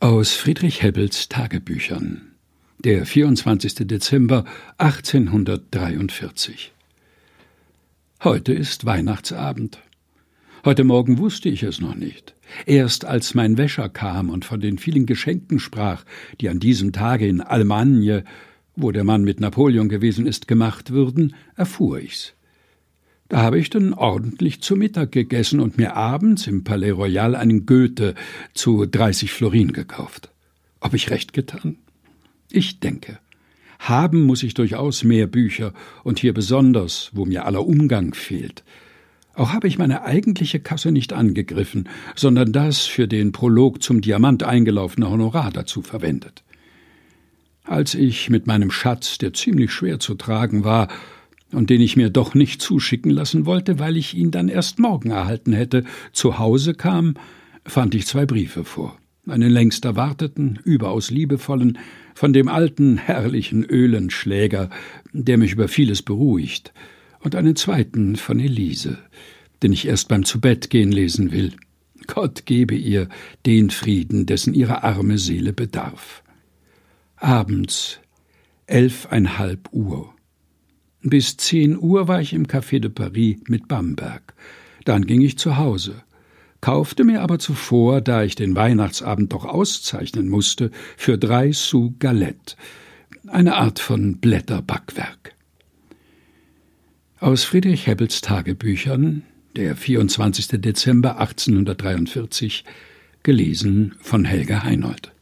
Aus Friedrich Hebbels Tagebüchern. Der 24. Dezember 1843. Heute ist Weihnachtsabend. Heute Morgen wusste ich es noch nicht. Erst als mein Wäscher kam und von den vielen Geschenken sprach, die an diesem Tage in Almagne, wo der Mann mit Napoleon gewesen ist, gemacht würden, erfuhr ich's. Da habe ich dann ordentlich zu Mittag gegessen und mir abends im Palais Royal einen Goethe zu dreißig Florin gekauft. Ob ich recht getan? Ich denke. Haben muss ich durchaus mehr Bücher und hier besonders, wo mir aller Umgang fehlt. Auch habe ich meine eigentliche Kasse nicht angegriffen, sondern das für den Prolog zum Diamant eingelaufene Honorar dazu verwendet. Als ich mit meinem Schatz, der ziemlich schwer zu tragen war, und den ich mir doch nicht zuschicken lassen wollte, weil ich ihn dann erst morgen erhalten hätte, zu Hause kam, fand ich zwei Briefe vor. Einen längst erwarteten, überaus liebevollen, von dem alten, herrlichen Ölenschläger, der mich über vieles beruhigt, und einen zweiten von Elise, den ich erst beim Zubettgehen lesen will. Gott gebe ihr den Frieden, dessen ihre arme Seele bedarf. Abends, elfeinhalb Uhr. Bis zehn Uhr war ich im Café de Paris mit Bamberg. Dann ging ich zu Hause, kaufte mir aber zuvor, da ich den Weihnachtsabend doch auszeichnen musste, für drei Sous Galette, eine Art von Blätterbackwerk. Aus Friedrich Hebbels Tagebüchern, der 24. Dezember 1843, gelesen von Helga Heinold.